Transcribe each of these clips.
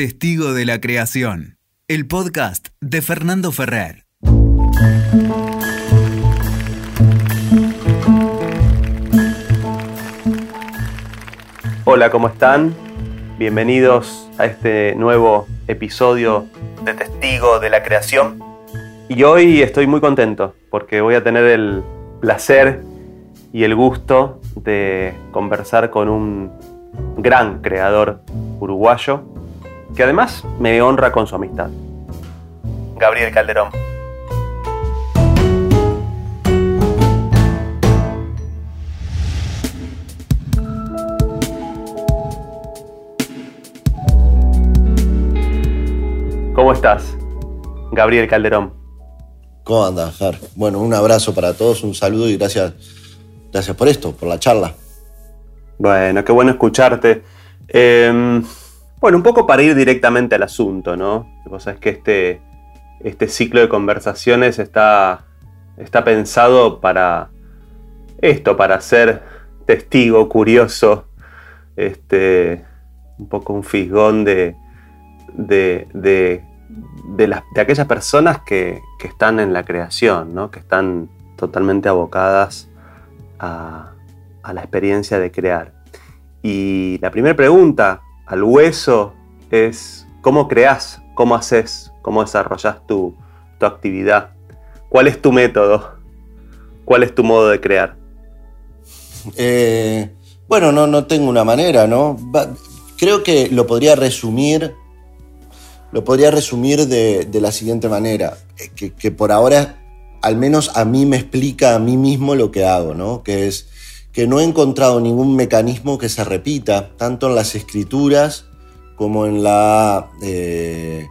Testigo de la Creación, el podcast de Fernando Ferrer. Hola, ¿cómo están? Bienvenidos a este nuevo episodio de Testigo de la Creación. Y hoy estoy muy contento porque voy a tener el placer y el gusto de conversar con un gran creador uruguayo que además me honra con su amistad. Gabriel Calderón. ¿Cómo estás, Gabriel Calderón? ¿Cómo andas, Jar? Bueno, un abrazo para todos, un saludo y gracias, gracias por esto, por la charla. Bueno, qué bueno escucharte. Em, bueno, un poco para ir directamente al asunto, ¿no? Que es que este, este ciclo de conversaciones está, está pensado para esto, para ser testigo, curioso, este, un poco un fisgón de, de, de, de aquellas personas que, que, están en la creación, ¿no? que están totalmente abocadas a, a la experiencia de crear. Y la primera pregunta al hueso es cómo creas, cómo haces, cómo desarrollas tu, tu actividad, cuál es tu método, cuál es tu modo de crear. Eh, bueno, no, no tengo una manera, ¿no? Creo que lo podría resumir, lo podría resumir de, de la siguiente manera, eh, que, que, por ahora al menos a mí me explica a mí mismo lo que hago, ¿no? Que es que no he encontrado ningún mecanismo que se repita, tanto en las escrituras como en la, eh,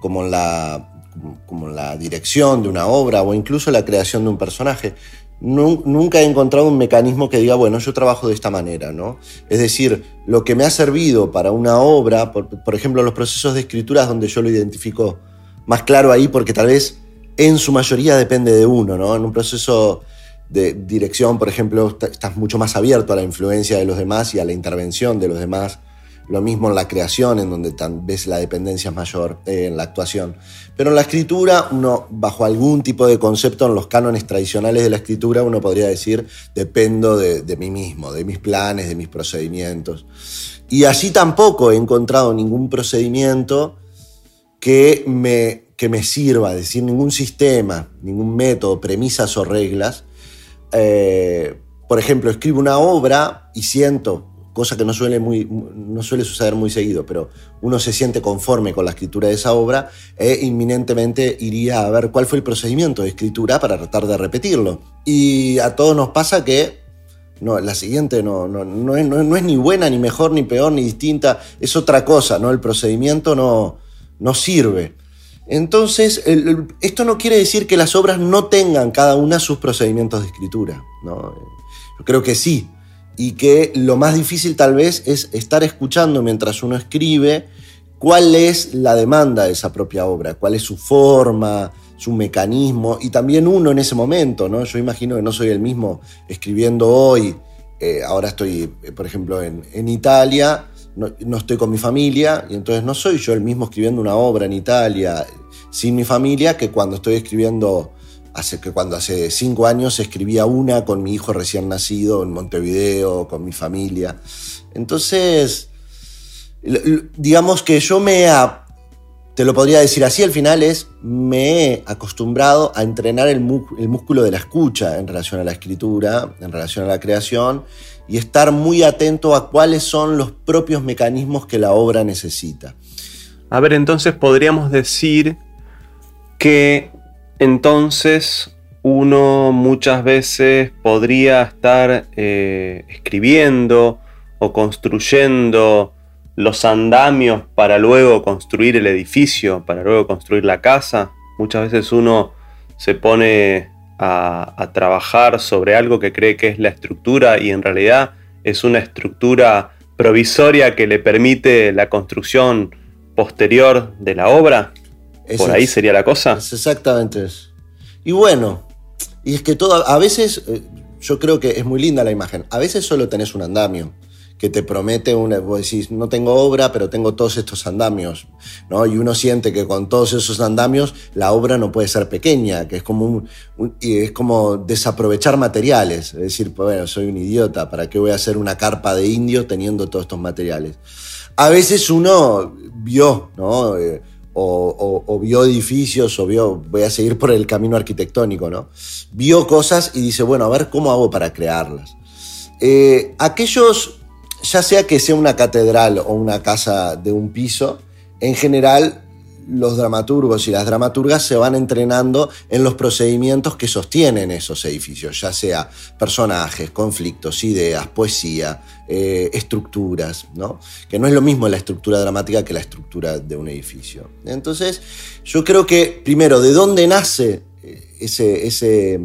como en la, como la dirección de una obra o incluso la creación de un personaje. Nunca he encontrado un mecanismo que diga, bueno, yo trabajo de esta manera, ¿no? Es decir, lo que me ha servido para una obra, por, por ejemplo, los procesos de escritura donde yo lo identifico más claro ahí, porque tal vez en su mayoría depende de uno, ¿no? En un proceso de dirección, por ejemplo, estás mucho más abierto a la influencia de los demás y a la intervención de los demás. Lo mismo en la creación, en donde ves la dependencia mayor eh, en la actuación. Pero en la escritura, uno, bajo algún tipo de concepto, en los cánones tradicionales de la escritura, uno podría decir, dependo de, de mí mismo, de mis planes, de mis procedimientos. Y así tampoco he encontrado ningún procedimiento que me, que me sirva, es decir, ningún sistema, ningún método, premisas o reglas eh, por ejemplo, escribo una obra y siento, cosa que no suele, no suele suceder muy seguido, pero uno se siente conforme con la escritura de esa obra e inminentemente iría a ver cuál fue el procedimiento de escritura para tratar de repetirlo. Y a todos nos pasa que no, la siguiente no, no, no, es, no, es, ni buena, ni mejor, ni peor, ni distinta, es otra cosa, ¿no? El procedimiento no, no sirve. Entonces, esto no quiere decir que las obras no tengan cada una sus procedimientos de escritura. ¿no? Yo creo que sí. Y que lo más difícil tal vez es estar escuchando mientras uno escribe cuál es la demanda de esa propia obra, cuál es su forma, su mecanismo, y también uno en ese momento, ¿no? Yo imagino que no soy el mismo escribiendo hoy, eh, ahora estoy, por ejemplo, en Italia, no, estoy con mi familia y entonces no soy yo el mismo escribiendo una obra en Italia sin mi familia que cuando estoy escribiendo hace que cuando hace cinco años escribía una con mi hijo recién nacido en Montevideo con mi familia. Entonces digamos que yo me te lo podría decir así al final es me he acostumbrado a entrenar el, músculo de la escucha en relación a la escritura en relación a la creación y estar muy atento a cuáles son los propios mecanismos que la obra necesita. A ver, entonces podríamos decir que entonces uno muchas veces podría estar eh, escribiendo o construyendo los andamios para luego construir el edificio, para luego construir la casa. Muchas veces uno se pone a, a, trabajar sobre algo que cree que es la estructura y en realidad es una estructura provisoria que le permite la construcción posterior de la obra. Es Por ahí es, sería la cosa. Es exactamente eso. Y bueno, y es que todo, a veces, eh, yo creo que es muy linda la imagen, a veces solo tenés un andamio, que te promete una, vos decís, no tengo obra, pero tengo todos estos andamios, ¿no? Y uno siente que con todos esos andamios la obra no puede ser pequeña, que es como, un, es como desaprovechar materiales, es decir, pues, bueno, soy un idiota, ¿para qué voy a hacer una carpa de indio teniendo todos estos materiales? A veces uno vio, ¿no? Eh, o, vio edificios, o vio, voy a seguir por el camino arquitectónico, ¿no? Vio cosas y dice, bueno, a ver cómo hago para crearlas. Eh, aquellos ya sea que sea una catedral o una casa de un piso, en general los dramaturgos y las dramaturgas se van entrenando en los procedimientos que sostienen esos edificios, ya sea personajes, conflictos, ideas, poesía, eh, estructuras, ¿no? que no es lo mismo la estructura dramática que la estructura de un edificio. Entonces, yo creo que, primero, ¿de dónde nace eh, ese, ese,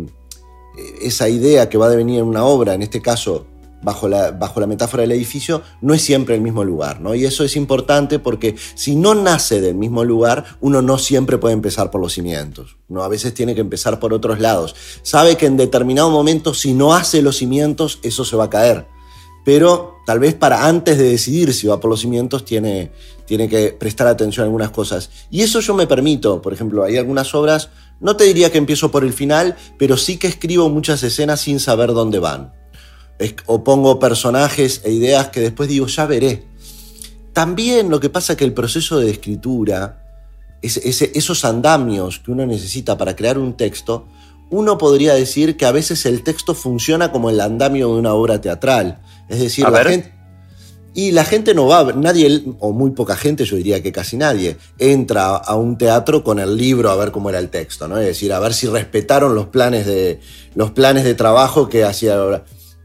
esa idea que va a devenir en una obra, en este caso bajo la, bajo la metáfora del edificio, no es siempre el mismo lugar, ¿no? Y eso es importante porque si no nace del mismo lugar, uno no siempre puede empezar por los cimientos. Uno a veces tiene que empezar por otros lados. Sabe que en determinado momento, si no hace los cimientos, eso se va a caer. Pero tal vez para antes de decidir si va por los cimientos, tiene, tiene que prestar atención a algunas cosas. Y eso yo me permito. Por ejemplo, hay algunas obras, no te diría que empiezo por el final, pero sí que escribo muchas escenas sin saber dónde van o pongo personajes e ideas que después digo, ya veré. También lo que pasa es que el proceso de escritura, esos andamios que uno necesita para crear un texto, uno podría decir que a veces el texto funciona como el andamio de una obra teatral. Es decir, la gente, y la gente no va, nadie, o muy poca gente, yo diría que casi nadie, entra a un teatro con el libro a ver cómo era el texto, ¿no? Es decir, a ver si respetaron los planes de, los planes de trabajo que hacía la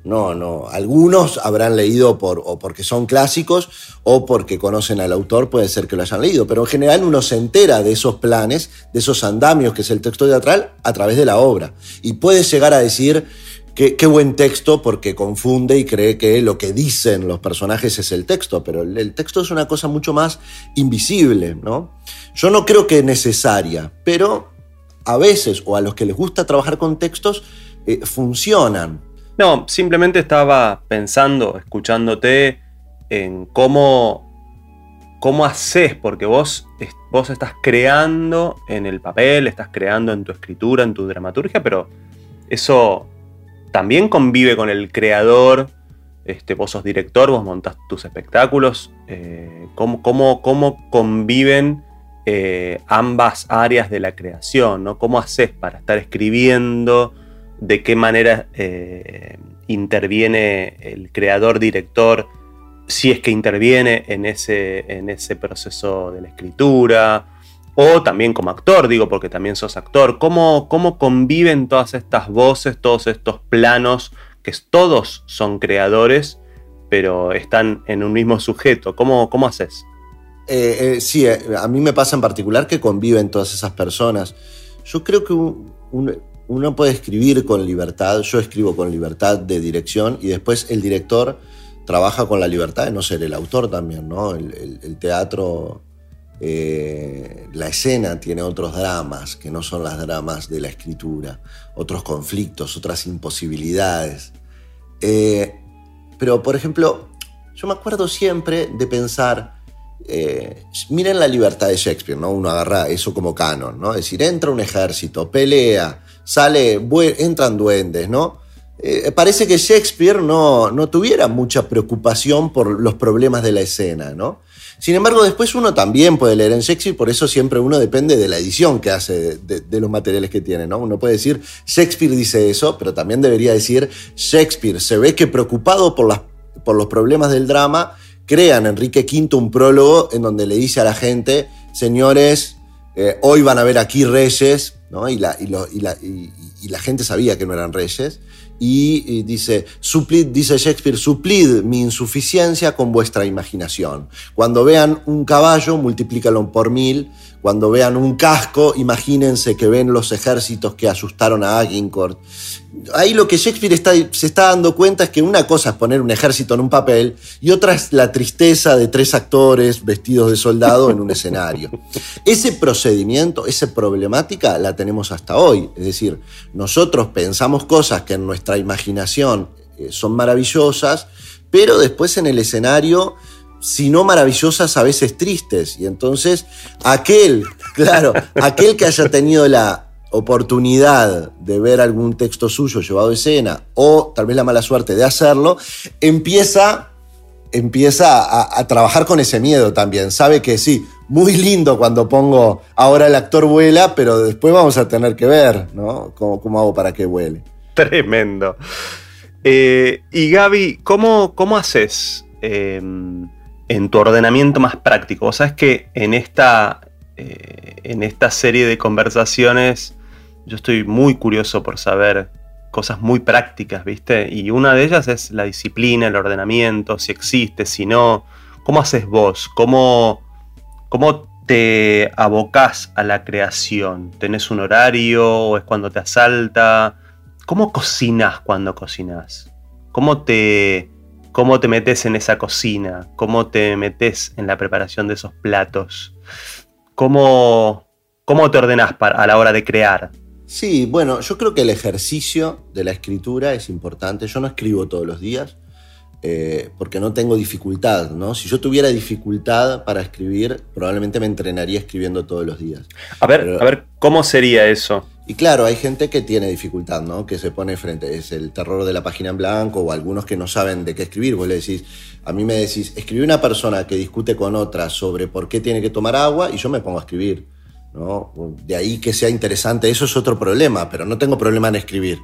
no, no. Algunos habrán leído por, o porque son clásicos o porque conocen al autor, puede ser que lo hayan leído, pero en general uno se entera de esos planes, de esos andamios que es el texto teatral, a través de la obra. Y puede llegar a decir que, qué buen texto porque confunde y cree que lo que dicen los personajes es el texto, pero el, texto es una cosa mucho más invisible, ¿no? Yo no creo que necesaria, pero a veces, o a los que les gusta trabajar con textos, eh, funcionan no, simplemente estaba pensando, escuchándote, en cómo, cómo haces, porque vos, vos estás creando en el papel, estás creando en tu escritura, en tu dramaturgia, pero eso también convive con el creador. Este, vos sos director, vos montás tus espectáculos. Eh, ¿cómo, cómo, conviven eh, ambas áreas de la creación? ¿no? ¿Cómo haces para estar escribiendo? De qué manera eh, interviene el creador, director, si es que interviene en ese, en ese proceso de la escritura, o también como actor, digo, porque también sos actor, ¿cómo, cómo conviven todas estas voces, todos estos planos, que todos son creadores, pero están en un mismo sujeto? ¿Cómo, cómo haces? Eh, eh, sí, a mí me pasa en particular que conviven todas esas personas. Yo creo que un, uno puede escribir con libertad, yo escribo con libertad de dirección y después el director trabaja con la libertad de no ser el autor también, ¿no? El, teatro, eh, la escena tiene otros dramas que no son las dramas de la escritura, otros conflictos, otras imposibilidades. Eh, pero, por ejemplo, yo me acuerdo siempre de pensar, eh, miren la libertad de Shakespeare, ¿no? Uno agarra eso como canon, ¿no? Es decir, entra un ejército, pelea, sale, entran duendes, ¿no? Eh, parece que Shakespeare no, no, tuviera mucha preocupación por los problemas de la escena, ¿no? Sin embargo, después uno también puede leer en Shakespeare, por eso siempre uno depende de la edición que hace de, los materiales que tiene, ¿no? Uno puede decir, Shakespeare dice eso, pero también debería decir, Shakespeare se ve que preocupado por, las, por los problemas del drama, crean Enrique V un prólogo en donde le dice a la gente, señores, eh, hoy van a ver aquí reyes, ¿no? y, la, gente sabía que no eran reyes, y, dice, dice Shakespeare, suplid mi insuficiencia con vuestra imaginación. Cuando vean un caballo, multiplícalo por mil. Cuando vean un casco, imagínense que ven los ejércitos que asustaron a Agincourt ahí lo que Shakespeare está, se está dando cuenta es que una cosa es poner un ejército en un papel y otra es la tristeza de tres actores vestidos de soldado en un escenario. Ese procedimiento, esa problemática la tenemos hasta hoy. Es decir, nosotros pensamos cosas que en nuestra imaginación eh, son maravillosas, pero después en el escenario, si no maravillosas, a veces tristes. Y entonces, aquel, claro, aquel que haya tenido la oportunidad de ver algún texto suyo llevado a escena o tal vez la mala suerte de hacerlo, empieza, empieza a, trabajar con ese miedo también. Sabe que sí, muy lindo cuando pongo ahora el actor vuela, pero después vamos a tener que ver, ¿no? ¿Cómo, hago para que vuele? Tremendo. Eh, y Gaby, ¿cómo, cómo haces em, en tu ordenamiento más práctico? sabes que en esta, eh, en esta serie de conversaciones yo estoy muy curioso por saber cosas muy prácticas, ¿viste? Y una de ellas es la disciplina, el ordenamiento, si existe, si no. ¿Cómo haces vos? ¿Cómo, cómo te abocás a la creación? ¿Tenés un horario o es cuando te asalta? ¿Cómo cocinas cuando cocinas? ¿Cómo te, ¿Cómo te metes en esa cocina? ¿Cómo te metes en la preparación de esos platos? ¿Cómo, cómo te ordenás a la hora de crear? Sí, bueno, yo creo que el ejercicio de la escritura es importante. Yo no escribo todos los días eh, porque no tengo dificultad, ¿no? Si yo tuviera dificultad para escribir, probablemente me entrenaría escribiendo todos los días. A ver, a ver, ¿cómo sería eso? Y claro, hay gente que tiene dificultad, ¿no? Que se pone frente, es el terror de la página en blanco o algunos que no saben de qué escribir. Vos le decís, a mí me decís, escribí una persona que discute con otra sobre por qué tiene que tomar agua y yo me pongo a escribir. De ahí que sea interesante, eso es otro problema, pero no tengo problema en escribir,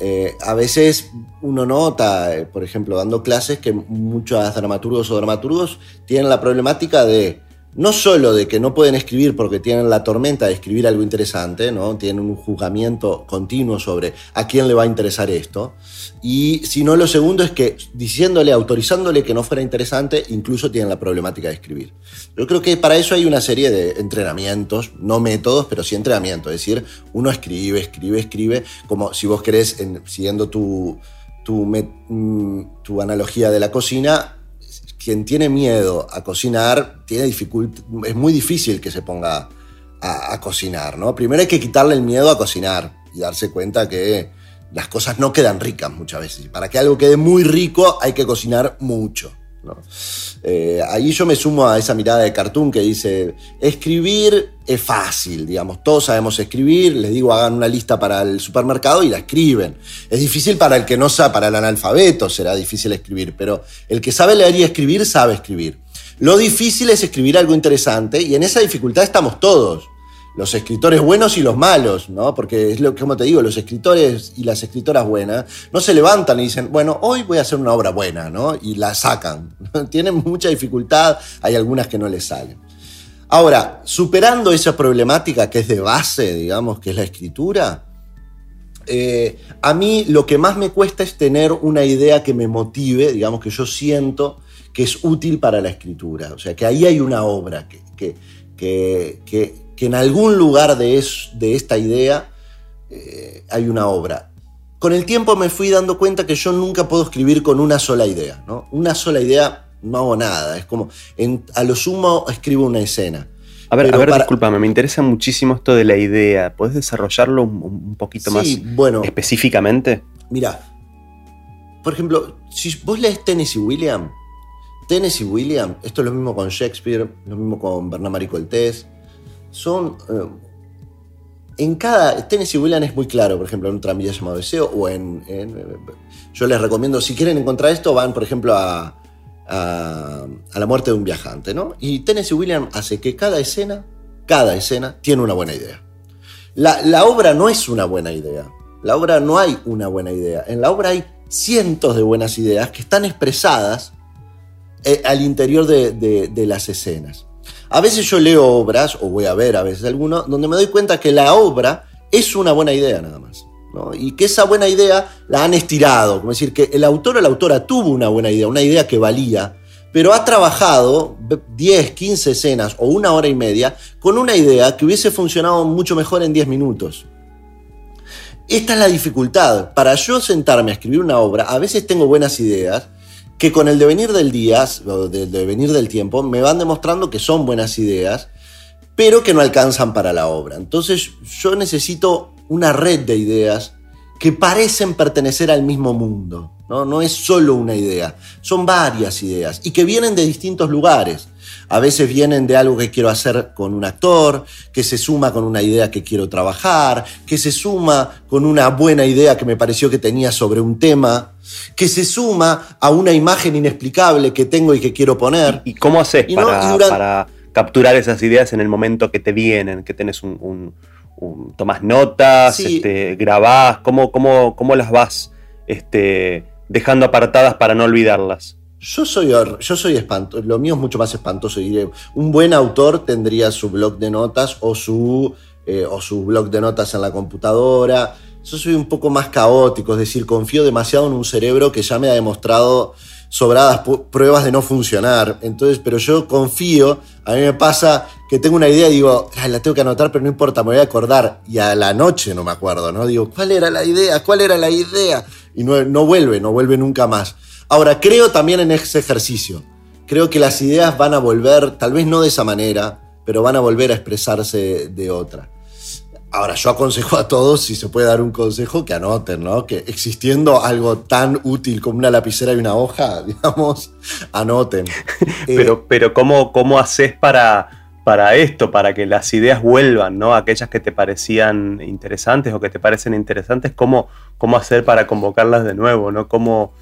eh, a veces uno nota, eh, por ejemplo, dando clases, que muchos dramaturgos o dramaturgos tienen la problemática de no solo de que no pueden escribir porque tienen la tormenta de escribir algo interesante, ¿no? Tienen un juzgamiento continuo sobre a quién le va a interesar esto. Y sino lo segundo es que diciéndole, autorizándole que no fuera interesante, incluso tienen la problemática de escribir. Yo creo que para eso hay una serie de entrenamientos, no métodos, pero sí entrenamientos. Es decir, uno escribe, escribe, escribe, como si vos querés, siguiendo tu, tu, mm, tu analogía de la cocina, quien tiene miedo a cocinar, tiene es muy difícil que se ponga a, cocinar, ¿no? Primero hay que quitarle el miedo a cocinar y darse cuenta que las cosas no quedan ricas muchas veces. Para que algo quede muy rico hay que cocinar mucho. Eh, ahí yo me sumo a esa mirada de cartoon que dice, escribir es fácil, digamos, todos sabemos escribir, les digo, hagan una lista para el supermercado y la escriben. Es difícil para el que no sabe, para el analfabeto será difícil escribir, pero el que sabe leer y escribir sabe escribir. Lo difícil es escribir algo interesante y en esa dificultad estamos todos los escritores buenos y los malos, ¿no? Porque es lo que, como te digo, los escritores y las escritoras buenas no se levantan y dicen, bueno, hoy voy a hacer una obra buena, ¿no? Y la sacan. Tienen mucha dificultad, hay algunas que no les salen. Ahora, superando esa problemática que es de base, digamos, que es la escritura, eh, a mí lo que más me cuesta es tener una idea que me motive, digamos, que yo siento que es útil para la escritura. O sea, que ahí hay una obra que, que, que que en algún lugar de, de esta idea eh, hay una obra. Con el tiempo me fui dando cuenta que yo nunca puedo escribir con una sola idea. ¿no? Una sola idea no hago nada. Es como, a lo sumo escribo una escena. A ver, a ver, discúlpame, me interesa muchísimo esto de la idea. ¿Puedes desarrollarlo un, poquito más bueno, específicamente? Mira, por ejemplo, si vos lees Tennessee William, Tennessee William, esto es lo mismo con Shakespeare, lo mismo con Bernard Marie Coltés, son... Eh, en cada... Tennessee William es muy claro, por ejemplo, en un tranvía llamado Deseo o en, Yo les recomiendo, si quieren encontrar esto, van, por ejemplo, a, a, la muerte de un viajante, ¿no? Y Tennessee William hace que cada escena, cada escena, tiene una buena idea. La, la, obra no es una buena idea. La obra no hay una buena idea. En la obra hay cientos de buenas ideas que están expresadas eh, al interior de, de las escenas. A veces yo leo obras, o voy a ver a veces alguno, donde me doy cuenta que la obra es una buena idea nada más. Y que esa buena idea la han estirado. Como decir, que el autor o la autora tuvo una buena idea, una idea que valía, pero ha trabajado 10, 15 escenas o una hora y media con una idea que hubiese funcionado mucho mejor en 10 minutos. Esta es la dificultad. Para yo sentarme a escribir una obra, a veces tengo buenas ideas, que con el devenir del día, del devenir del tiempo, me van demostrando que son buenas ideas, pero que no alcanzan para la obra. Entonces yo necesito una red de ideas que parecen pertenecer al mismo mundo. ¿No? no es solo una idea, son varias ideas y que vienen de distintos lugares. A veces vienen de algo que quiero hacer con un actor, que se suma con una idea que quiero trabajar, que se suma con una buena idea que me pareció que tenía sobre un tema, que se suma a una imagen inexplicable que tengo y que quiero poner. ¿Y cómo haces para, capturar esas ideas en el momento que te vienen, que tenés un, tomas notas, este, grabás, ¿cómo, cómo, cómo las vas este, dejando apartadas para no olvidarlas? Yo soy, yo soy espantoso, lo mío es mucho más espantoso. Diré. Un buen autor tendría su blog de notas o su, eh, o su blog de notas en la computadora. Yo soy un poco más caótico, es decir, confío demasiado en un cerebro que ya me ha demostrado sobradas pruebas de no funcionar. Entonces, pero yo confío, a mí me pasa que tengo una idea y digo, la tengo que anotar, pero no importa, me voy a acordar. Y a la noche no me acuerdo, ¿no? Digo, ¿cuál era la idea? ¿Cuál era la idea? Y no, no vuelve, no vuelve nunca más. Ahora, creo también en ese ejercicio. Creo que las ideas van a volver, tal vez no de esa manera, pero van a volver a expresarse de otra. Ahora, yo aconsejo a todos, si se puede dar un consejo, que anoten, ¿no? Que existiendo algo tan útil como una lapicera y una hoja, digamos, anoten. pero, eh, pero ¿cómo, cómo haces para, para esto, para que las ideas vuelvan, ¿no? Aquellas que te parecían interesantes o que te parecen interesantes, ¿cómo, cómo hacer para convocarlas de nuevo, ¿no? ¿Cómo,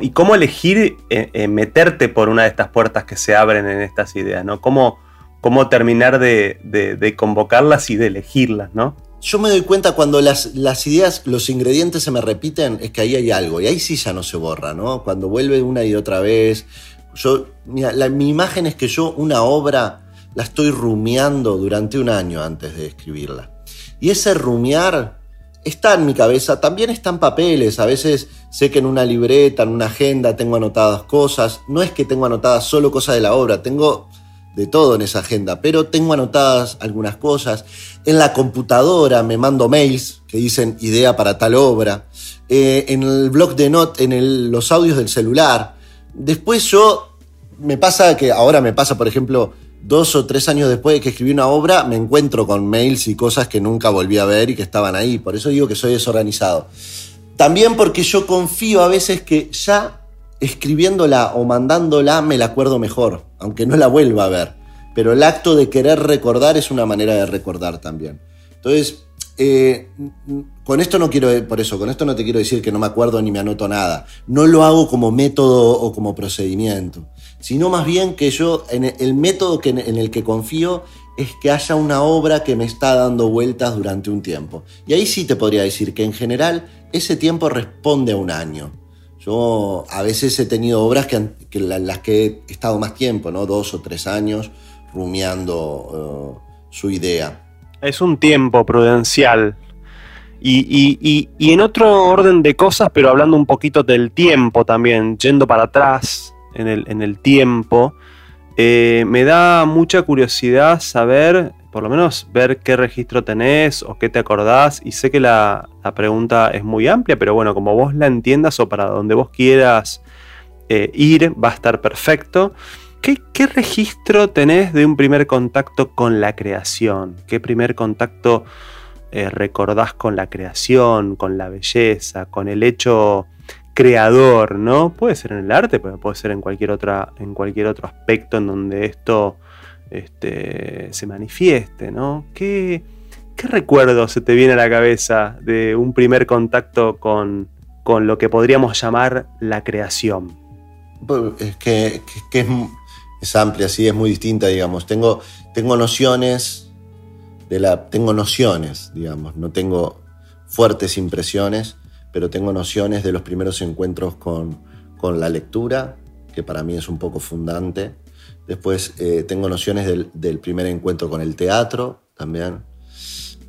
¿Y cómo elegir eh, eh, meterte por una de estas puertas que se abren en estas ideas? ¿no? ¿Cómo, cómo terminar de, convocarlas y de elegirlas? ¿no? Yo me doy cuenta cuando las, las, ideas, los ingredientes se me repiten, es que ahí hay algo. Y ahí sí ya no se borra, ¿no? Cuando vuelve una y otra vez. Yo, mi imagen es que yo una obra la estoy rumiando durante un año antes de escribirla. Y ese rumiar está en mi cabeza, también están papeles, a veces sé que en una libreta, en una agenda tengo anotadas cosas, no es que tengo anotadas solo cosas de la obra, tengo de todo en esa agenda, pero tengo anotadas algunas cosas. En la computadora me mando mails que dicen idea para tal obra. Eh, en el blog de notas, en los audios del celular. Después yo, me pasa que ahora me pasa, por ejemplo, dos o tres años después de que escribí una obra, me encuentro con mails y cosas que nunca volví a ver y que estaban ahí. Por eso digo que soy desorganizado. También porque yo confío a veces que ya escribiéndola o mandándola me la acuerdo mejor, aunque no la vuelva a ver. Pero el acto de querer recordar es una manera de recordar también. Entonces, eh, con esto no quiero, por eso, con esto no te quiero decir que no me acuerdo ni me anoto nada. No lo hago como método o como procedimiento sino más bien que yo, en el método que, en el que confío es que haya una obra que me está dando vueltas durante un tiempo. Y ahí sí te podría decir que en general ese tiempo responde a un año. Yo a veces he tenido obras que, las que he estado más tiempo, ¿no? dos o tres años, rumiando uh, su idea. Es un tiempo prudencial. Y, en otro orden de cosas, pero hablando un poquito del tiempo también, yendo para atrás, en el, tiempo. Eh, me da mucha curiosidad saber, por lo menos ver qué registro tenés o qué te acordás. Y sé que la, pregunta es muy amplia, pero bueno, como vos la entiendas o para donde vos quieras eh, ir, va a estar perfecto. ¿Qué, registro tenés de un primer contacto con la creación? ¿Qué primer contacto eh, recordás con la creación, con la belleza, con el hecho creador, ¿no? Puede ser en el arte, pero puede ser en cualquier, otra, en cualquier otro aspecto en donde esto este, se manifieste, ¿no? ¿Qué, recuerdo se te viene a la cabeza de un primer contacto con, lo que podríamos llamar la creación? Pues, es que, es, amplia, sí, es muy distinta, digamos. Tengo, tengo nociones de la. Tengo nociones, digamos, no tengo fuertes impresiones pero tengo nociones de los primeros encuentros con, la lectura, que para mí es un poco fundante. Después eh, tengo nociones del, primer encuentro con el teatro también.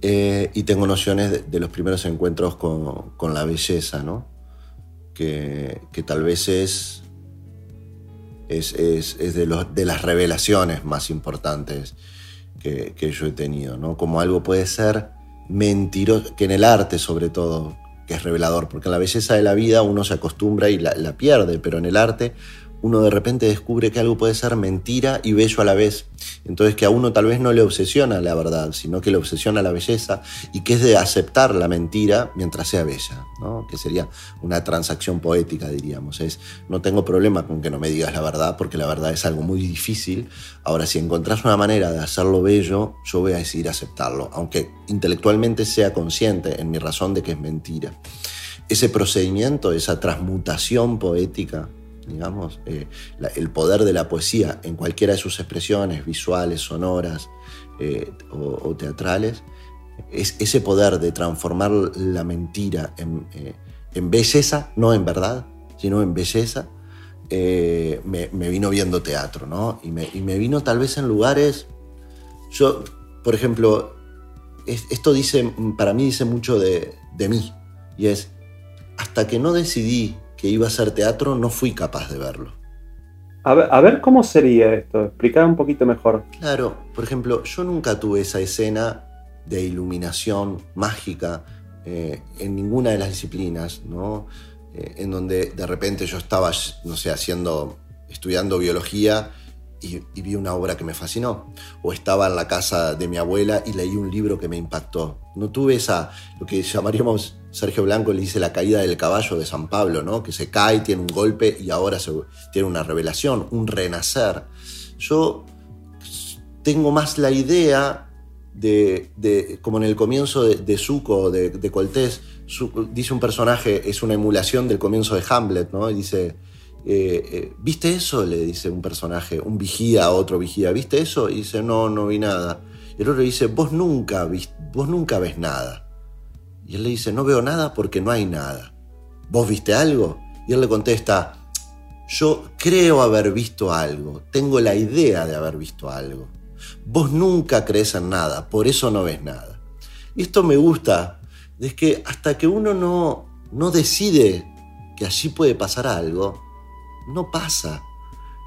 Eh, y tengo nociones de, los primeros encuentros con, la belleza, ¿no? Que, tal vez es, es, de, los, de, las revelaciones más importantes que, yo he tenido, ¿no? Como algo puede ser mentiroso, que en el arte sobre todo, que es revelador, porque en la belleza de la vida uno se acostumbra y la, pierde, pero en el arte uno de repente descubre que algo puede ser mentira y bello a la vez. Entonces que a uno tal vez no le obsesiona la verdad, sino que le obsesiona la belleza y que es de aceptar la mentira mientras sea bella, ¿no? que sería una transacción poética, diríamos. Es, no tengo problema con que no me digas la verdad, porque la verdad es algo muy difícil. Ahora, si encontrás una manera de hacerlo bello, yo voy a decidir aceptarlo, aunque intelectualmente sea consciente en mi razón de que es mentira. Ese procedimiento, esa transmutación poética, digamos, eh, el poder de la poesía en cualquiera de sus expresiones, visuales, sonoras eh, o, teatrales, es ese poder de transformar la mentira en, eh, belleza, no en verdad, sino en belleza, me, vino viendo teatro, ¿no? Y me, vino tal vez en lugares, yo, por ejemplo, esto dice, para mí dice mucho de, de mí, y es, hasta que no decidí que iba a ser teatro, no fui capaz de verlo. A ver, cómo sería esto, explicar un poquito mejor. Claro, por ejemplo, yo nunca tuve esa escena de iluminación mágica eh, en ninguna de las disciplinas, ¿no? Eh, en donde de repente yo estaba, no sé, haciendo, estudiando biología y, vi una obra que me fascinó. O estaba en la casa de mi abuela y leí un libro que me impactó. No tuve esa, lo que llamaríamos, Sergio Blanco le dice la caída del caballo de San Pablo, ¿no? Que se cae, tiene un golpe y ahora tiene una revelación, un renacer. Yo tengo más la idea de, como en el comienzo de, de Zuko, de, de Coltés, dice un personaje, es una emulación del comienzo de Hamlet, ¿no? Y dice, eh, eh, ¿viste eso? Le dice un personaje, un vigía a otro vigía, ¿viste eso? Y dice, no, no vi nada. Y el otro dice, vos nunca, vos nunca ves nada. Y él le dice, no veo nada porque no hay nada. ¿Vos viste algo? Y él le contesta, yo creo haber visto algo, tengo la idea de haber visto algo. Vos nunca crees en nada, por eso no ves nada. Y esto me gusta, es que hasta que uno no, no decide que allí puede pasar algo, no pasa.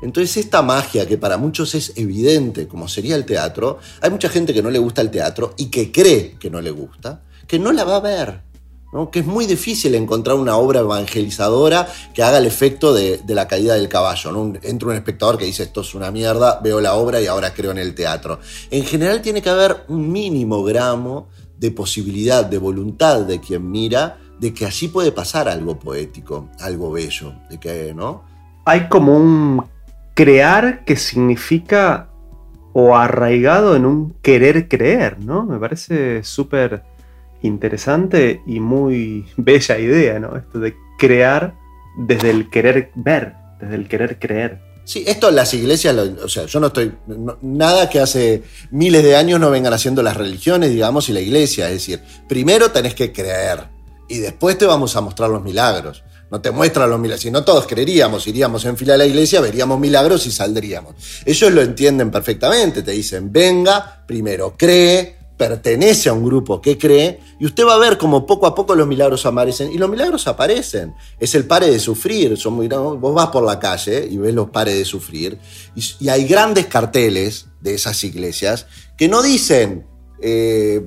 Entonces esta magia que para muchos es evidente, como sería el teatro, hay mucha gente que no le gusta el teatro y que cree que no le gusta, que no la va a ver. ¿no? que es muy difícil encontrar una obra evangelizadora que haga el efecto de, la caída del caballo. ¿no? Entra un espectador que dice esto es una mierda, veo la obra y ahora creo en el teatro. En general tiene que haber un mínimo gramo de posibilidad, de voluntad de quien mira, de que allí puede pasar algo poético, algo bello, de que, ¿no? Hay como un crear que significa o arraigado en un querer creer, ¿no? Me parece súper interesante y muy bella idea, ¿no? Esto de crear desde el querer ver, desde el querer creer. Sí, esto las iglesias, o sea, yo no estoy, nada que hace miles de años no vengan haciendo las religiones, digamos, y la iglesia, es decir, primero tenés que creer y después te vamos a mostrar los milagros no te muestra los milagros. Si no todos creeríamos, iríamos en fila a la iglesia, veríamos milagros y saldríamos. Ellos lo entienden perfectamente, te dicen, venga, primero cree, pertenece a un grupo que cree, y usted va a ver como poco a poco los milagros aparecen. Y los milagros aparecen. Es el pare de sufrir. Son muy, vos vas por la calle y ves los pares de sufrir. Y, hay grandes carteles de esas iglesias que no dicen... Eh,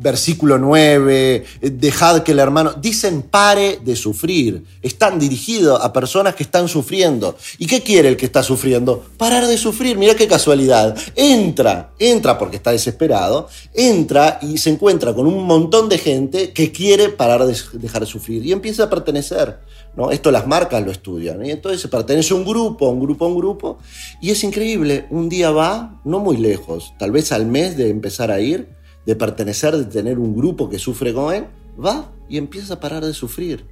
versículo 9, dejad que el hermano, dicen pare de sufrir, están dirigidos a personas que están sufriendo. ¿Y qué quiere el que está sufriendo? Parar de sufrir, mira qué casualidad. Entra, entra porque está desesperado, entra y se encuentra con un montón de gente que quiere parar de dejar de sufrir y empieza a pertenecer. ¿no? Esto las marcas lo estudian. Y entonces se pertenece a un grupo, a un grupo, a un grupo. Y es increíble, un día va, no muy lejos, tal vez al mes de empezar a ir, de pertenecer, de tener un grupo que sufre con él, va y empieza a parar de sufrir.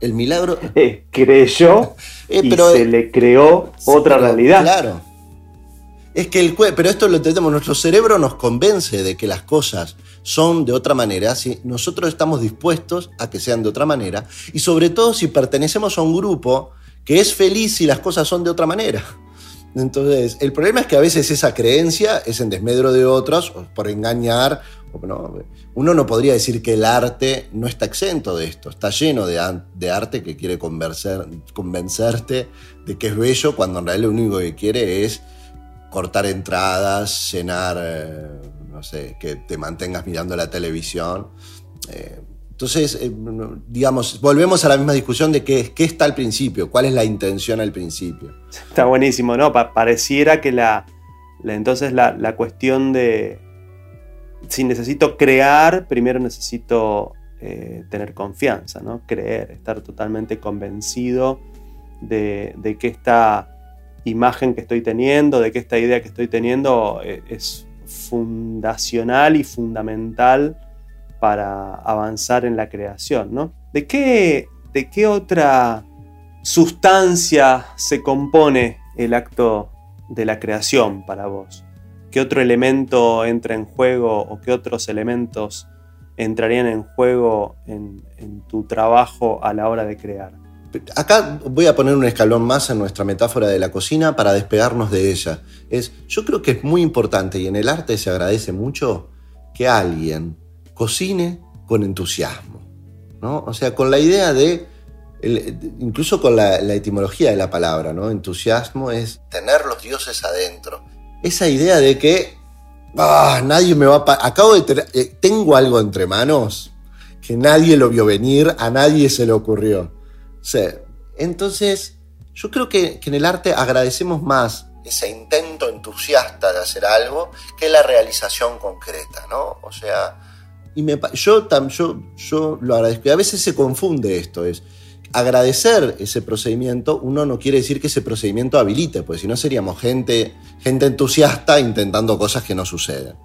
El milagro. Eh, creyó eh, pero, y se le creó otra realidad. Claro. Es que el pero esto lo entendemos, nuestro cerebro nos convence de que las cosas son de otra manera si nosotros estamos dispuestos a que sean de otra manera y sobre todo si pertenecemos a un grupo que es feliz si las cosas son de otra manera. Entonces, el problema es que a veces esa creencia es en desmedro de otros, por engañar. Uno no podría decir que el arte no está exento de esto, está lleno de, arte que quiere convencerte de que es bello cuando en realidad lo único que quiere es cortar entradas, llenar, eh, no sé, que te mantengas mirando la televisión. Eh, entonces, eh, digamos, volvemos a la misma discusión de qué, qué, está al principio, cuál es la intención al principio. Está buenísimo, ¿no? pareciera que la, Entonces la, cuestión de, si necesito crear, primero necesito eh, tener confianza, ¿no? creer, estar totalmente convencido de, que esta imagen que estoy teniendo, de que esta idea que estoy teniendo eh, es fundacional y fundamental para avanzar en la creación. ¿no? ¿De, qué, ¿De qué otra sustancia se compone el acto de la creación para vos? ¿Qué otro elemento entra en juego o qué otros elementos entrarían en juego en, tu trabajo a la hora de crear? Acá voy a poner un escalón más en nuestra metáfora de la cocina para despegarnos de ella. Es, yo creo que es muy importante y en el arte se agradece mucho que alguien cocine con entusiasmo. ¿no? O sea, con la idea de incluso con la, etimología de la palabra, ¿no? Entusiasmo es tener los dioses adentro. Esa idea de que ah, nadie me va a... Acabo de tener... Eh, tengo algo entre manos que nadie lo vio venir, a nadie se le ocurrió. entonces, yo creo que, en el arte agradecemos más ese intento entusiasta de hacer algo que la realización concreta, ¿no? O sea, y yo, lo agradezco. A veces se confunde esto, es agradecer ese procedimiento, uno no quiere decir que ese procedimiento habilite, porque si no seríamos gente, gente entusiasta intentando cosas que no suceden.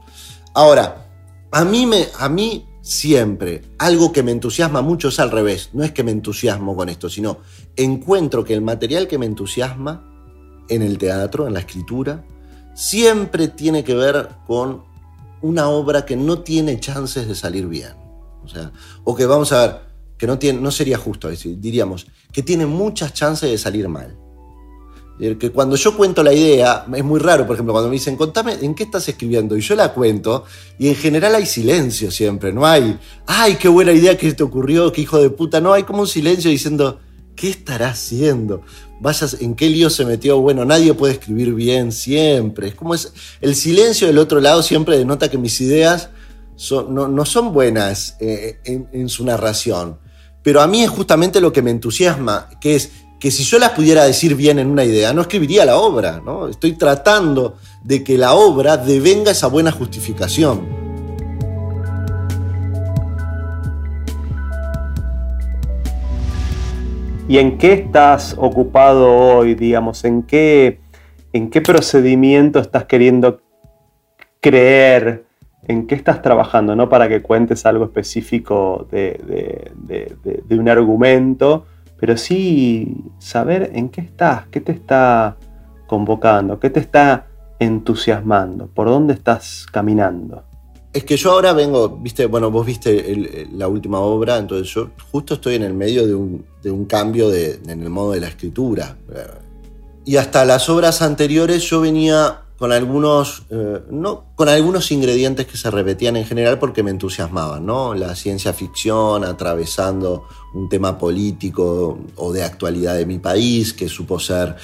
Ahora, a mí, me, a mí siempre algo que me entusiasma mucho es al revés, no es que me entusiasmo con esto, sino encuentro que el material que me entusiasma en el teatro, en la escritura, siempre tiene que ver con una obra que no tiene chances de salir bien. O sea, o que vamos a ver, que no, tiene, no sería justo decir, diríamos, que tiene muchas chances de salir mal. Que cuando yo cuento la idea, es muy raro, por ejemplo, cuando me dicen, contame, ¿en qué estás escribiendo? Y yo la cuento, y en general hay silencio siempre, no hay, ay, qué buena idea que te ocurrió, qué hijo de puta, no, hay como un silencio diciendo, ¿qué estará haciendo? Vayas, ¿en qué lío se metió? Bueno, nadie puede escribir bien siempre. Es como es, el silencio del otro lado siempre denota que mis ideas no, son buenas eh, en su narración pero a mí es justamente lo que me entusiasma, que es que si yo las pudiera decir bien en una idea, no escribiría la obra, ¿no? Estoy tratando de que la obra devenga esa buena justificación. ¿Y en qué estás ocupado hoy, digamos? ¿En qué, en qué procedimiento estás queriendo creer? en qué estás trabajando, no para que cuentes algo específico de, un argumento, pero sí saber en qué estás, qué te está convocando, qué te está entusiasmando, por dónde estás caminando. Es que yo ahora vengo, viste, bueno, vos viste la última obra, entonces yo justo estoy en el medio de un, cambio en el modo de la escritura. Y hasta las obras anteriores yo venía con algunos, eh, no, con algunos ingredientes que se repetían en general porque me entusiasmaban, ¿no? La ciencia ficción atravesando un tema político o de actualidad de mi país, que supo ser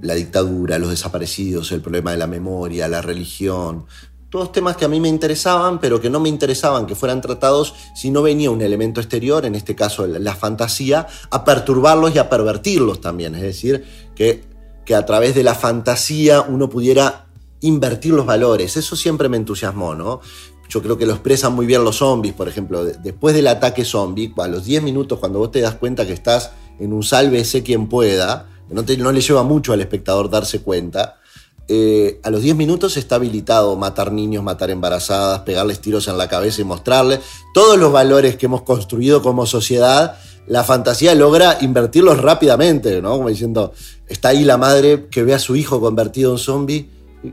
la dictadura, los desaparecidos, el problema de la memoria, la religión, todos temas que a mí me interesaban, pero que no me interesaban que fueran tratados si no venía un elemento exterior, en este caso la fantasía, a perturbarlos y a pervertirlos también. Es decir, que, que a través de la fantasía uno pudiera invertir los valores. Eso siempre me entusiasmó, ¿no? Yo creo que lo expresan muy bien los zombies, por ejemplo. Después del ataque zombie, a los 10 minutos, cuando vos te das cuenta que estás en un sálvese quien pueda, no, no le lleva mucho al espectador darse cuenta, eh, a los 10 minutos está habilitado matar niños, matar embarazadas, pegarles tiros en la cabeza y mostrarles todos los valores que hemos construido como sociedad. La fantasía logra invertirlos rápidamente, ¿no? Como diciendo, está ahí la madre que ve a su hijo convertido en zombie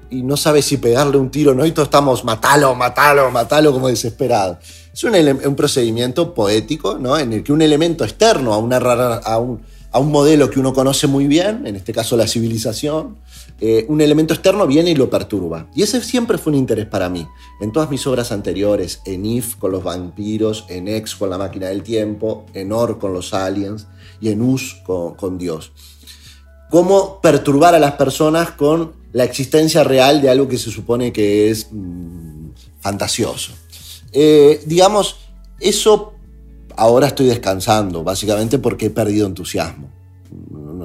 y, no sabe si pegarle un tiro, ¿no? Y todos estamos, matalo, matalo, matalo, como desesperados. Es un, procedimiento poético, ¿no? En el que un elemento externo a, una a, un, a un modelo que uno conoce muy bien, en este caso la civilización, eh, un elemento externo viene y lo perturba. Y ese siempre fue un interés para mí. En todas mis obras anteriores, en If con los vampiros, en Ex con la máquina del tiempo, en Or con los aliens y en Us con, Dios. Cómo perturbar a las personas con la existencia real de algo que se supone que es mm, fantasioso. Eh, digamos, eso ahora estoy descansando, básicamente porque he perdido entusiasmo.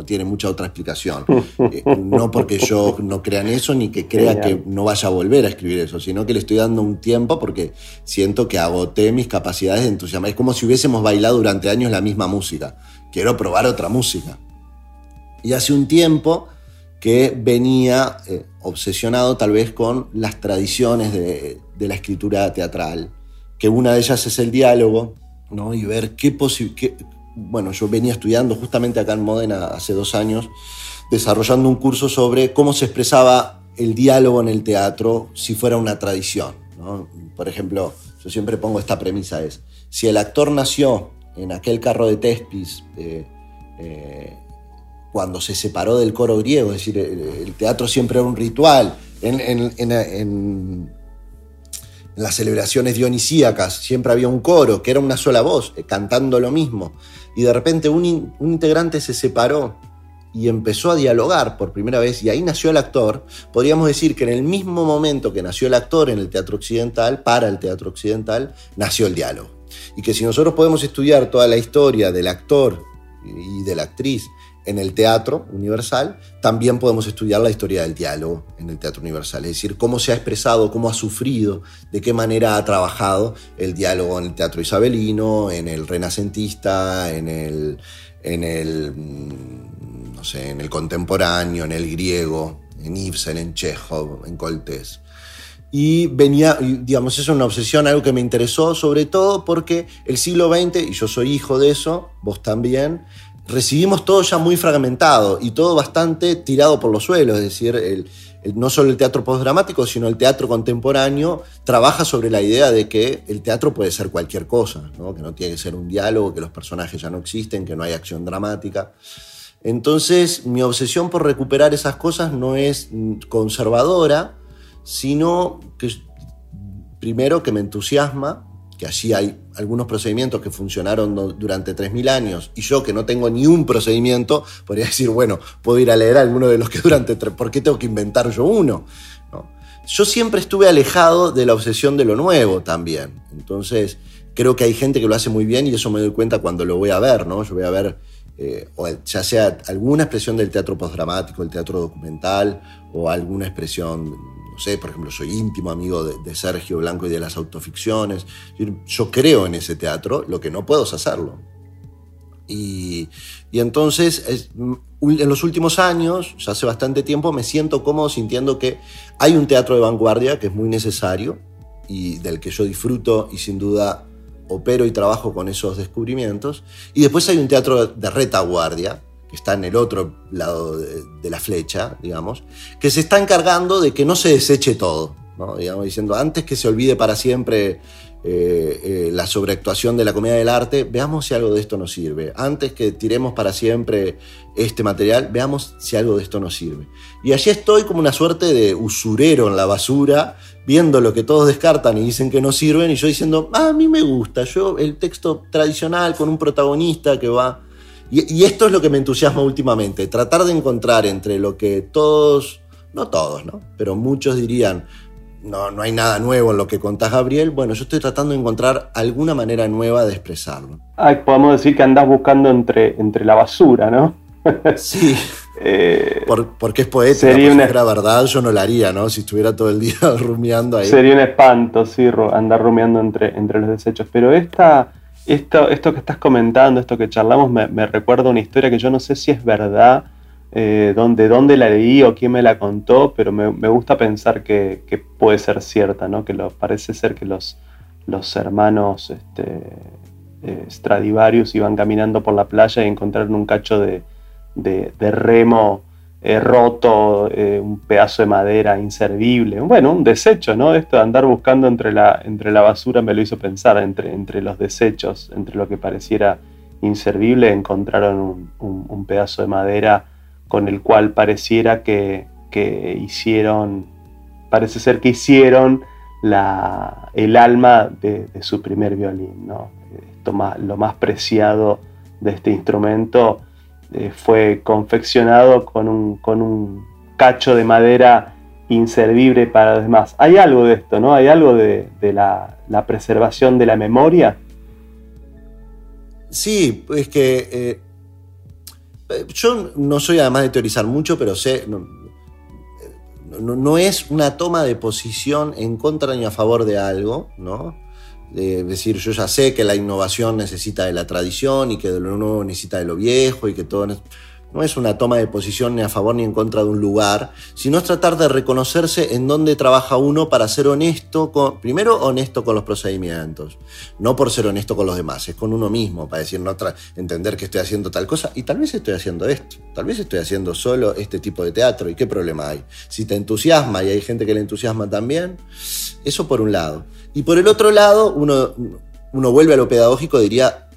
No tiene mucha otra explicación. Eh, no porque yo no crea en eso ni que crea que no vaya a volver a escribir eso, sino que le estoy dando un tiempo porque siento que agoté mis capacidades de entusiasmo. Es como si hubiésemos bailado durante años la misma música. Quiero probar otra música. Y hace un tiempo que venía eh, obsesionado tal vez con las tradiciones de, la escritura teatral, que una de ellas es el diálogo, ¿no? y ver qué posible... Bueno, yo venía estudiando justamente acá en Modena hace dos años, desarrollando un curso sobre cómo se expresaba el diálogo en el teatro si fuera una tradición. Por ejemplo, yo siempre pongo esta premisa, es, si el actor nació en aquel carro de Tespis, eh, eh, cuando se separó del coro griego, es decir, el, teatro siempre era un ritual. En, las celebraciones dionisíacas siempre había un coro, que era una sola voz, eh, cantando lo mismo. Y de repente un, integrante se separó y empezó a dialogar por primera vez, y ahí nació el actor, podríamos decir que en el mismo momento que nació el actor en el teatro occidental, para el teatro occidental, nació el diálogo. Y que si nosotros podemos estudiar toda la historia del actor y de la actriz en el teatro universal, también podemos estudiar la historia del diálogo en el teatro universal, es decir, cómo se ha expresado, cómo ha sufrido, de qué manera ha trabajado el diálogo en el teatro isabelino, en el renacentista, en el, en el, mm, no sé, en el contemporáneo, en el griego, en Ibsen, en Chekhov, en Coltés. Y venía, digamos, es una obsesión, algo que me interesó, sobre todo porque el siglo XX, y yo soy hijo de eso, vos también, recibimos todo ya muy fragmentado y todo bastante tirado por los suelos, es decir, no solo el teatro postdramático, sino el teatro contemporáneo trabaja sobre la idea de que el teatro puede ser cualquier cosa, que no tiene que ser un diálogo, que los personajes ya no existen, que no hay acción dramática. Entonces, mi obsesión por recuperar esas cosas no es conservadora, sino que primero que me entusiasma que allí hay algunos procedimientos que funcionaron durante 3.000 años, y yo que no tengo ni un procedimiento, podría decir, bueno, puedo ir a leer alguno de los que durante... ¿Por qué tengo que inventar yo uno? Yo siempre estuve alejado de la obsesión de lo nuevo también. Entonces, creo que hay gente que lo hace muy bien y eso me doy cuenta cuando lo voy a ver, ¿no? Yo voy a ver, eh, ya sea alguna expresión del teatro postdramático, el teatro documental, o alguna expresión por ejemplo, soy íntimo amigo de, Sergio Blanco y de las autoficciones. Yo creo en ese teatro, lo que no puedo es hacerlo. Y, entonces, en los últimos años, ya hace bastante tiempo, me siento cómodo sintiendo que hay un teatro de vanguardia que es muy necesario y del que yo disfruto y sin duda opero y trabajo con esos descubrimientos. Y después hay un teatro de retaguardia, que está en el otro lado de, la flecha, digamos, que se está encargando de que no se deseche todo, digamos, diciendo, antes que se olvide para siempre eh, eh, la sobreactuación de la comedia del arte, veamos si algo de esto nos sirve. Antes que tiremos para siempre este material, veamos si algo de esto nos sirve. Y allí estoy como una suerte de usurero en la basura, viendo lo que todos descartan y dicen que no sirven, y yo diciendo, ah, a mí me gusta, yo el texto tradicional con un protagonista que va y, esto es lo que me entusiasma últimamente, tratar de encontrar entre lo que todos, no todos, ¿no? Pero muchos dirían, no, no hay nada nuevo en lo que contás, Gabriel. Bueno, yo estoy tratando de encontrar alguna manera nueva de expresarlo. Ay, podemos decir que andás buscando entre, entre la basura, ¿no? Sí. Eh, porque es poeta, sería una... verdad, yo no la haría, ¿no? Si estuviera todo el día rumiando ahí. Sería un espanto, sí, andar rumiando entre, entre los desechos. Pero esta, esto, esto que estás comentando, esto que charlamos, me, recuerda una historia que yo no sé si es verdad, eh, dónde, dónde la leí o quién me la contó, pero me, gusta pensar que, puede ser cierta, ¿no? que lo, parece ser que los, los hermanos este, eh, Stradivarius iban caminando por la playa y encontraron un cacho de, de remo roto, eh, un pedazo de madera inservible, bueno, un desecho, ¿no? Esto de andar buscando entre la, entre la basura me lo hizo pensar, entre, entre los desechos, entre lo que pareciera inservible, encontraron un, pedazo de madera con el cual pareciera que, hicieron, parece ser que hicieron la, el alma de, su primer violín, ¿no? lo más preciado de este instrumento eh, fue confeccionado con un, con un, cacho de madera inservible para los demás. Hay algo de esto, ¿no? Hay algo de, la, preservación de la memoria. Sí, es que eh, Eh, Yo no soy además de teorizar mucho, pero sé, no, no- no es una toma de posición en contra ni a favor de algo, ¿no? De decir, yo ya sé que la innovación necesita de la tradición y que de lo nuevo necesita de lo viejo y que todo... No es una toma de posición ni a favor ni en contra de un lugar, sino es tratar de reconocerse en dónde trabaja uno para ser honesto, con, primero honesto con los procedimientos, no por ser honesto con los demás, es con uno mismo, para decir, no entender que estoy haciendo tal cosa y tal vez estoy haciendo esto, tal vez estoy haciendo solo este tipo de teatro y qué problema hay. Si te entusiasma y hay gente que le entusiasma también, eso por un lado. Y por el otro lado, uno, uno vuelve a lo pedagógico, diría,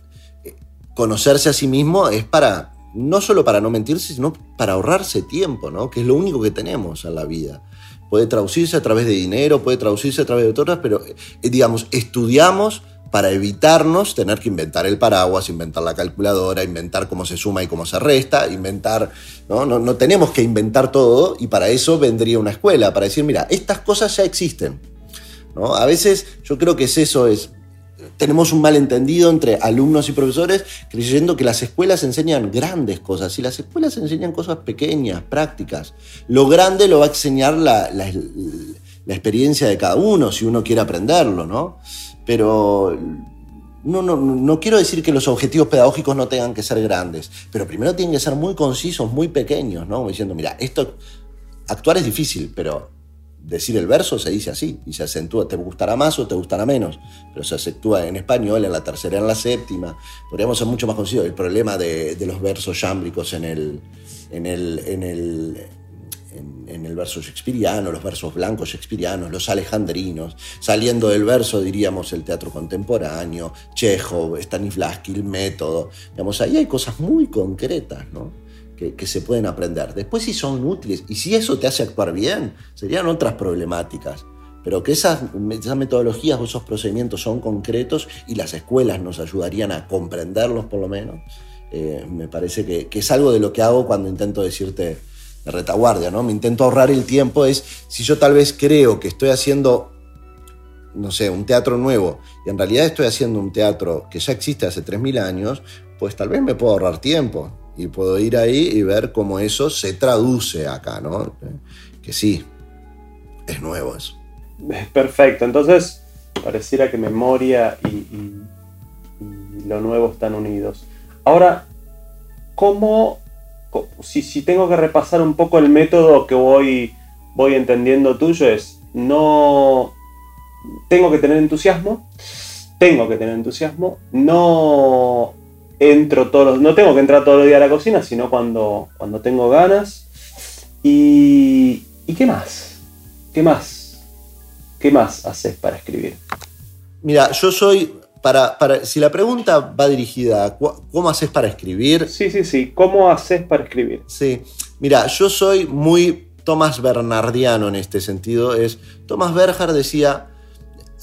eh, conocerse a sí mismo es para, no solo para no mentirse, sino para ahorrarse tiempo, ¿no? Que es lo único que tenemos en la vida. Puede traducirse a través de dinero, puede traducirse a través de otras, pero eh, digamos, estudiamos para evitarnos tener que inventar el paraguas, inventar la calculadora, inventar cómo se suma y cómo se resta, inventar, ¿no? No, tenemos que inventar todo y para eso vendría una escuela, para decir, mira, estas cosas ya existen. ¿no? A veces yo creo que es eso, es, tenemos un malentendido entre alumnos y profesores creyendo que las escuelas enseñan grandes cosas y las escuelas enseñan cosas pequeñas, prácticas. Lo grande lo va a enseñar la, la- la experiencia de cada uno si uno quiere aprenderlo, ¿no? Pero no, no, no quiero decir que los objetivos pedagógicos no tengan que ser grandes, pero primero tienen que ser muy concisos, muy pequeños, ¿no? Diciendo, mira, esto, actuar es difícil, pero decir el verso se dice así y se acentúa, te gustará más o te gustará menos, pero se acentúa en español, en la tercera, en la séptima. Podríamos ser mucho más concisos. El problema de, de los versos yámbricos en el, en el, en el, en, en el verso shakespeariano, los versos blancos shakespearianos, los alejandrinos, saliendo del verso diríamos el teatro contemporáneo, Chekhov, Stanislavski, el método. Digamos, ahí hay cosas muy concretas, ¿no? Que, que se pueden aprender. Después si son útiles y si eso te hace actuar bien, serían otras problemáticas. Pero que esas, esas metodologías o esos procedimientos son concretos y las escuelas nos ayudarían a comprenderlos por lo menos, eh, me parece que, que es algo de lo que hago cuando intento decirte de retaguardia, ¿no? Me intento ahorrar el tiempo, es si yo tal vez creo que estoy haciendo, no sé, un teatro nuevo y en realidad estoy haciendo un teatro que ya existe hace 3.000 años, pues tal vez me puedo ahorrar tiempo y puedo ir ahí y ver cómo eso se traduce acá, ¿no? Que sí, es nuevo eso. Perfecto, entonces pareciera que memoria y, lo nuevo están unidos. Ahora, ¿cómo, si, si tengo que repasar un poco el método que voy, voy entendiendo tuyo, es no tengo que tener entusiasmo, tengo que tener entusiasmo, no entro todos los, no tengo que entrar todos los días a la cocina, sino cuando, cuando tengo ganas. Y, ¿Y qué más? ¿Qué más? ¿Qué más haces para escribir? Mira, yo soy, para, para, si la pregunta va dirigida a cómo haces para escribir, Sí, sí, sí. ¿Cómo haces para escribir? Sí, mira, yo soy muy Thomas Bernardiano en este sentido. Es Thomas Bernhard decía,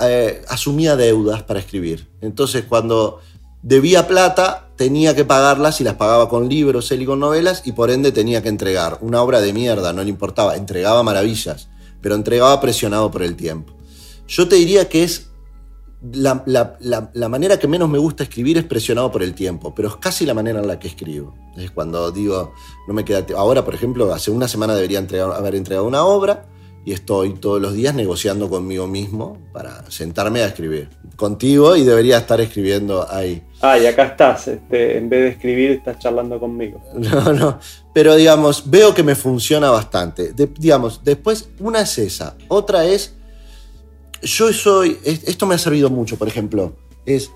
eh, asumía deudas para escribir. Entonces, cuando debía plata, tenía que pagarlas y las pagaba con libros, él y con novelas, y por ende tenía que entregar una obra de mierda, no le importaba, entregaba maravillas, pero entregaba presionado por el tiempo. Yo te diría que es la, la- la- la manera que menos me gusta escribir es presionado por el tiempo, pero es casi la manera en la que escribo. Es cuando digo, no me queda. Ahora, por ejemplo, hace una semana debería haber entregado una obra y estoy todos los días negociando conmigo mismo para sentarme a escribir. Contigo y debería estar escribiendo ahí. Ah, y acá estás. Este, en vez de escribir, estás charlando conmigo. No, no. Pero digamos, veo que me funciona bastante. De- digamos, después, una es esa. Otra es, yo soy, es- esto me ha servido mucho, por ejemplo, es,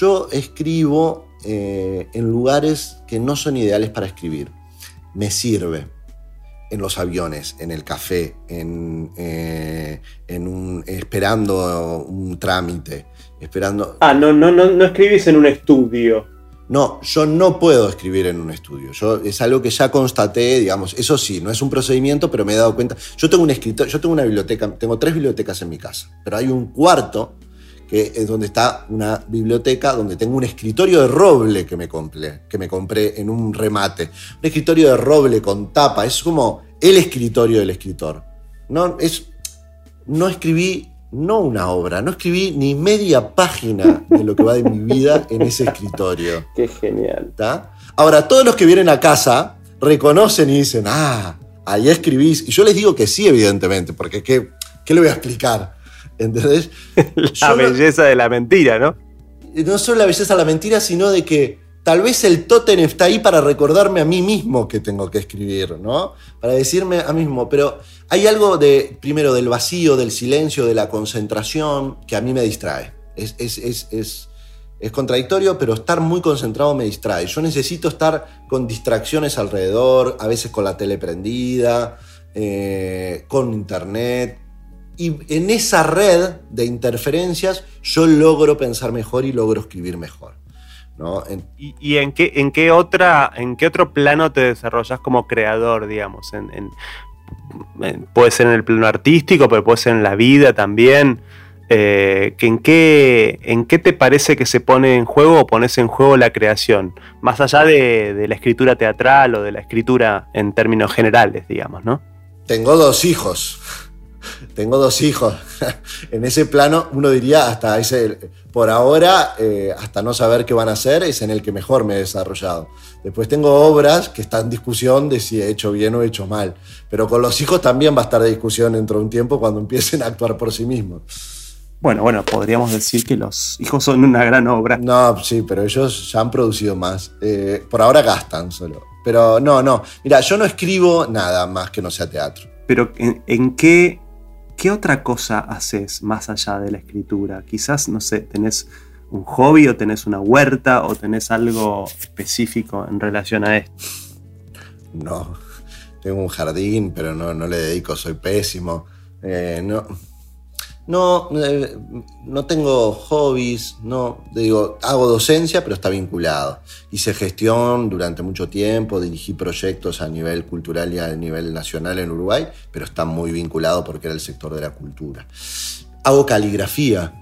yo escribo eh, en lugares que no son ideales para escribir. Me sirve. En los aviones, en el café, en, eh, en un, esperando un trámite, esperando... Ah, no, no, no, no escribís en un estudio. No, yo no puedo escribir en un estudio. Yo, es algo que ya constaté, digamos, eso sí, no es un procedimiento, pero me he dado cuenta. Yo tengo un escritor, yo tengo una biblioteca, tengo tres bibliotecas en mi casa, pero hay un cuarto que es donde está una biblioteca donde tengo un escritorio de roble que me compré, que me compré en un remate. Un escritorio de roble con tapa, es como el escritorio del escritor. No, es, no escribí no una obra, no escribí ni media página de lo que va de mi vida en ese escritorio. Qué genial. Ahora, todos los que vienen a casa reconocen y dicen, ah, ahí escribís. Y yo les digo que sí, evidentemente, porque ¿qué, qué le voy a explicar? ¿Entendés? la belleza de la mentira, ¿no? No solo la belleza de la mentira, sino de que tal vez el tótem está ahí para recordarme a mí mismo que tengo que escribir, ¿no? Para decirme a mí mismo. Pero hay algo de, primero, del vacío, del silencio, de la concentración, que a mí me distrae. Es, es, es, es es contradictorio, pero estar muy concentrado me distrae. Yo necesito estar con distracciones alrededor, a veces con la tele prendida, eh, con internet. Y en esa red de interferencias yo logro pensar mejor y logro escribir mejor. ¿no? ¿Y, en, qué, en, qué otra, en qué otro plano te desarrollas como creador, digamos? puede ser en el plano artístico, pero puede ser en la vida también. Eh, en, qué, ¿en qué te parece que se pone en juego o pones en juego la creación? Más allá de, la escritura teatral o de la escritura en términos generales, digamos, ¿no? Tengo dos hijos. Tengo dos hijos. en ese plano, uno diría hasta ese, por ahora, eh, hasta no saber qué van a hacer, es en el que mejor me he desarrollado. Después tengo obras que están en discusión de si he hecho bien o he hecho mal. Pero con los hijos también va a estar de discusión dentro de un tiempo cuando empiecen a actuar por sí mismos. Bueno, bueno, podríamos decir que los hijos son una gran obra. No, sí, pero ellos ya han producido más. Eh, por ahora gastan solo. Pero no, no. Mira, yo no escribo nada más que no sea teatro. Pero ¿en, qué, qué otra cosa haces más allá de la escritura? Quizás, no sé, tenés un hobby o tenés una huerta o tenés algo específico en relación a esto. No, tengo un jardín, pero no, no le dedico, soy pésimo. Eh, no, no, eh, no tengo hobbies, no, digo, hago docencia, pero está vinculado. Hice gestión durante mucho tiempo, dirigí proyectos a nivel cultural y a nivel nacional en Uruguay, pero está muy vinculado porque era el sector de la cultura. Hago caligrafía,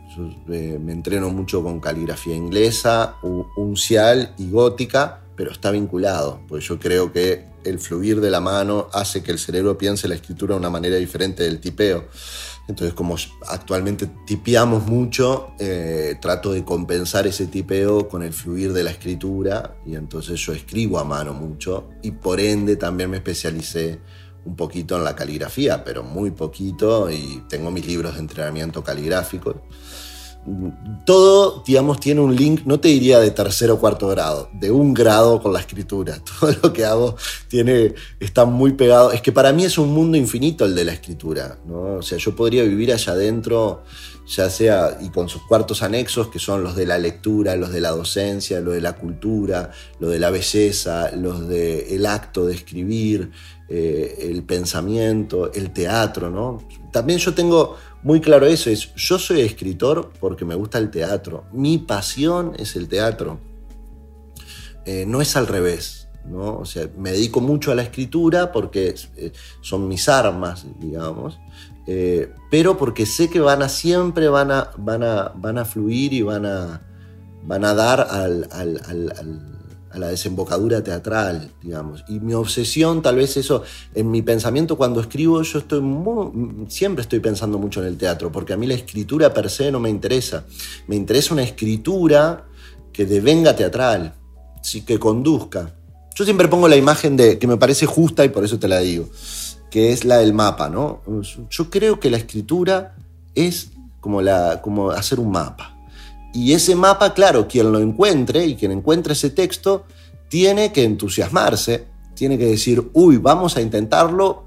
eh, me entreno mucho con caligrafía inglesa, uncial y gótica, pero está vinculado, pues yo creo que el fluir de la mano hace que el cerebro piense la escritura de una manera diferente del tipeo. Entonces, como actualmente tipeamos mucho, eh, trato de compensar ese tipeo con el fluir de la escritura y entonces yo escribo a mano mucho y por ende también me especialicé un poquito en la caligrafía, pero muy poquito y tengo mis libros de entrenamiento caligráfico todo, digamos, tiene un link, no te diría de tercero o cuarto grado, de un grado con la escritura. Todo lo que hago tiene, está muy pegado. Es que para mí es un mundo infinito el de la escritura, ¿no? O sea, yo podría vivir allá adentro, ya sea, y con sus cuartos anexos, que son los de la lectura, los de la docencia, los de la cultura, los de la belleza, los del acto de escribir, eh, el pensamiento, el teatro, ¿no? También yo tengo muy claro eso, es yo soy escritor porque me gusta el teatro, mi pasión es el teatro, eh, no es al revés, ¿no? O sea, me dedico mucho a la escritura porque eh, son mis armas, digamos, pero porque sé que van a siempre van a, van a, van a fluir y van a, van a dar al a la desembocadura teatral, digamos. Y mi obsesión, tal vez eso, en mi pensamiento cuando escribo, yo estoy siempre estoy pensando mucho en el teatro, porque a mí la escritura per se no me interesa. Me interesa una escritura que devenga teatral, que conduzca. Yo siempre pongo la imagen de que me parece justa y por eso te la digo, que es la del mapa, ¿no? Yo creo que la escritura es como, la, como hacer un mapa. Y ese mapa, claro, quien lo encuentre y quien encuentre ese texto, tiene que entusiasmarse, tiene que decir, uy, vamos a intentarlo,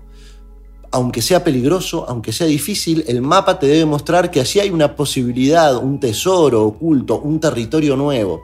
aunque sea peligroso, aunque sea difícil, el mapa te debe mostrar que así hay una posibilidad, un tesoro oculto, un territorio nuevo.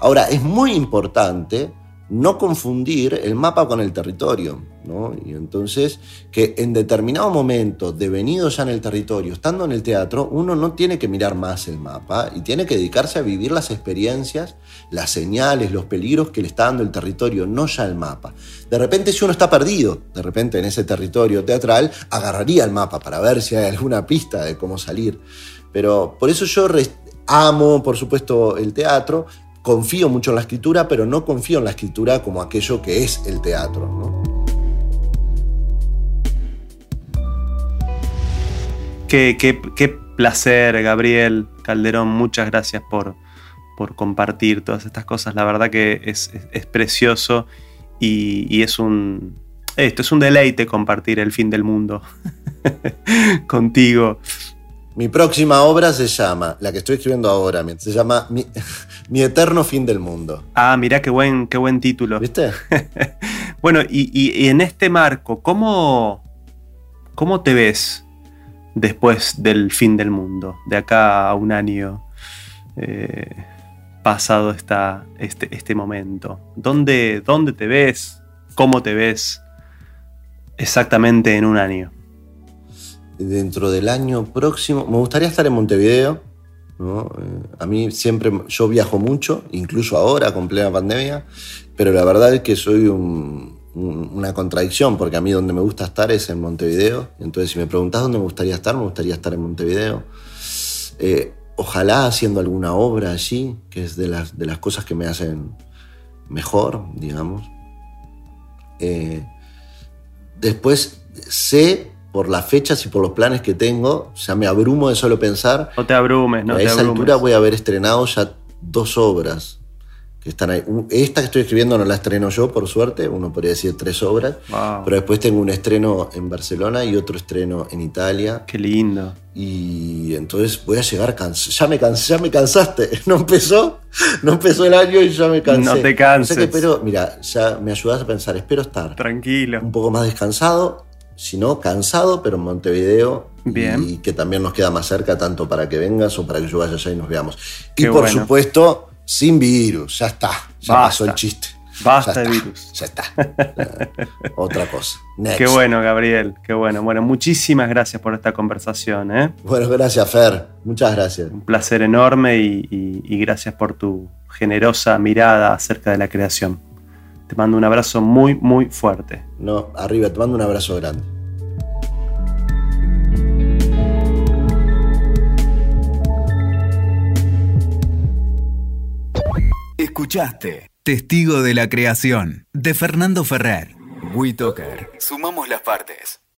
Ahora, es muy importante no confundir el mapa con el territorio. ¿no? Y entonces, que en determinado momento, devenido ya en el territorio, estando en el teatro, uno no tiene que mirar más el mapa y tiene que dedicarse a vivir las experiencias, las señales, los peligros que le está dando el territorio, no ya el mapa. De repente, si uno está perdido, de repente en ese territorio teatral, agarraría el mapa para ver si hay alguna pista de cómo salir. Pero por eso yo amo, por supuesto, el teatro, confío mucho en la escritura, pero no confío en la escritura como aquello que es el teatro. Qué, placer, Gabriel Calderón. Muchas gracias por, por compartir todas estas cosas. La verdad que es, es, precioso y, y, es un. Esto es un deleite compartir el fin del mundo contigo. Mi próxima obra se llama, la que estoy escribiendo ahora, se llama Mi, eterno fin del mundo. Ah, mirá qué buen, qué buen título. ¿Viste? bueno, y, y, en este marco, ¿cómo, ¿cómo te ves después del fin del mundo? De acá a un año eh, pasado esta, este, este momento. ¿Dónde, ¿Dónde te ves? ¿Cómo te ves exactamente en un año? Dentro del año próximo, me gustaría estar en Montevideo. Eh, a mí siempre, yo viajo mucho, incluso ahora con plena pandemia, pero la verdad es que soy una contradicción, porque a mí donde me gusta estar es en Montevideo. Entonces, si me preguntas dónde me gustaría estar, me gustaría estar en Montevideo. Eh, ojalá haciendo alguna obra allí, que es de las, de las cosas que me hacen mejor, digamos. Eh, después sé por las fechas y por los planes que tengo, ya me abrumo de solo pensar. No te abrumes, no a esa altura voy a haber estrenado ya dos obras que están ahí. Esta que estoy escribiendo no la estreno yo, por suerte, uno podría decir tres obras, pero después tengo un estreno en Barcelona y otro estreno en Italia. Qué lindo. Y entonces voy a llegar cansado. Ya me cansé, ya me cansaste. No empezó, no empezó el año y ya me cansé. No te canses. pero, mira, ya me ayudas a pensar, espero estar tranquilo, un poco más descansado si no, cansado, pero en Montevideo. Bien. Y que también nos queda más cerca, tanto para que vengas o para que yo vaya allá y nos veamos. y por supuesto, sin virus, ya está. Ya pasó el chiste. Basta de virus. Ya está. Otra cosa. Qué bueno, Gabriel. Qué bueno. Bueno, muchísimas gracias por esta conversación. ¿eh? Bueno, gracias, Fer. Muchas gracias. Un placer enorme y gracias por tu generosa mirada acerca de la creación. Te mando un abrazo muy, muy fuerte. No, arriba, te mando un abrazo grande. Escuchaste Testigo de la Creación de Fernando Ferrer. WeToker. Sumamos las partes.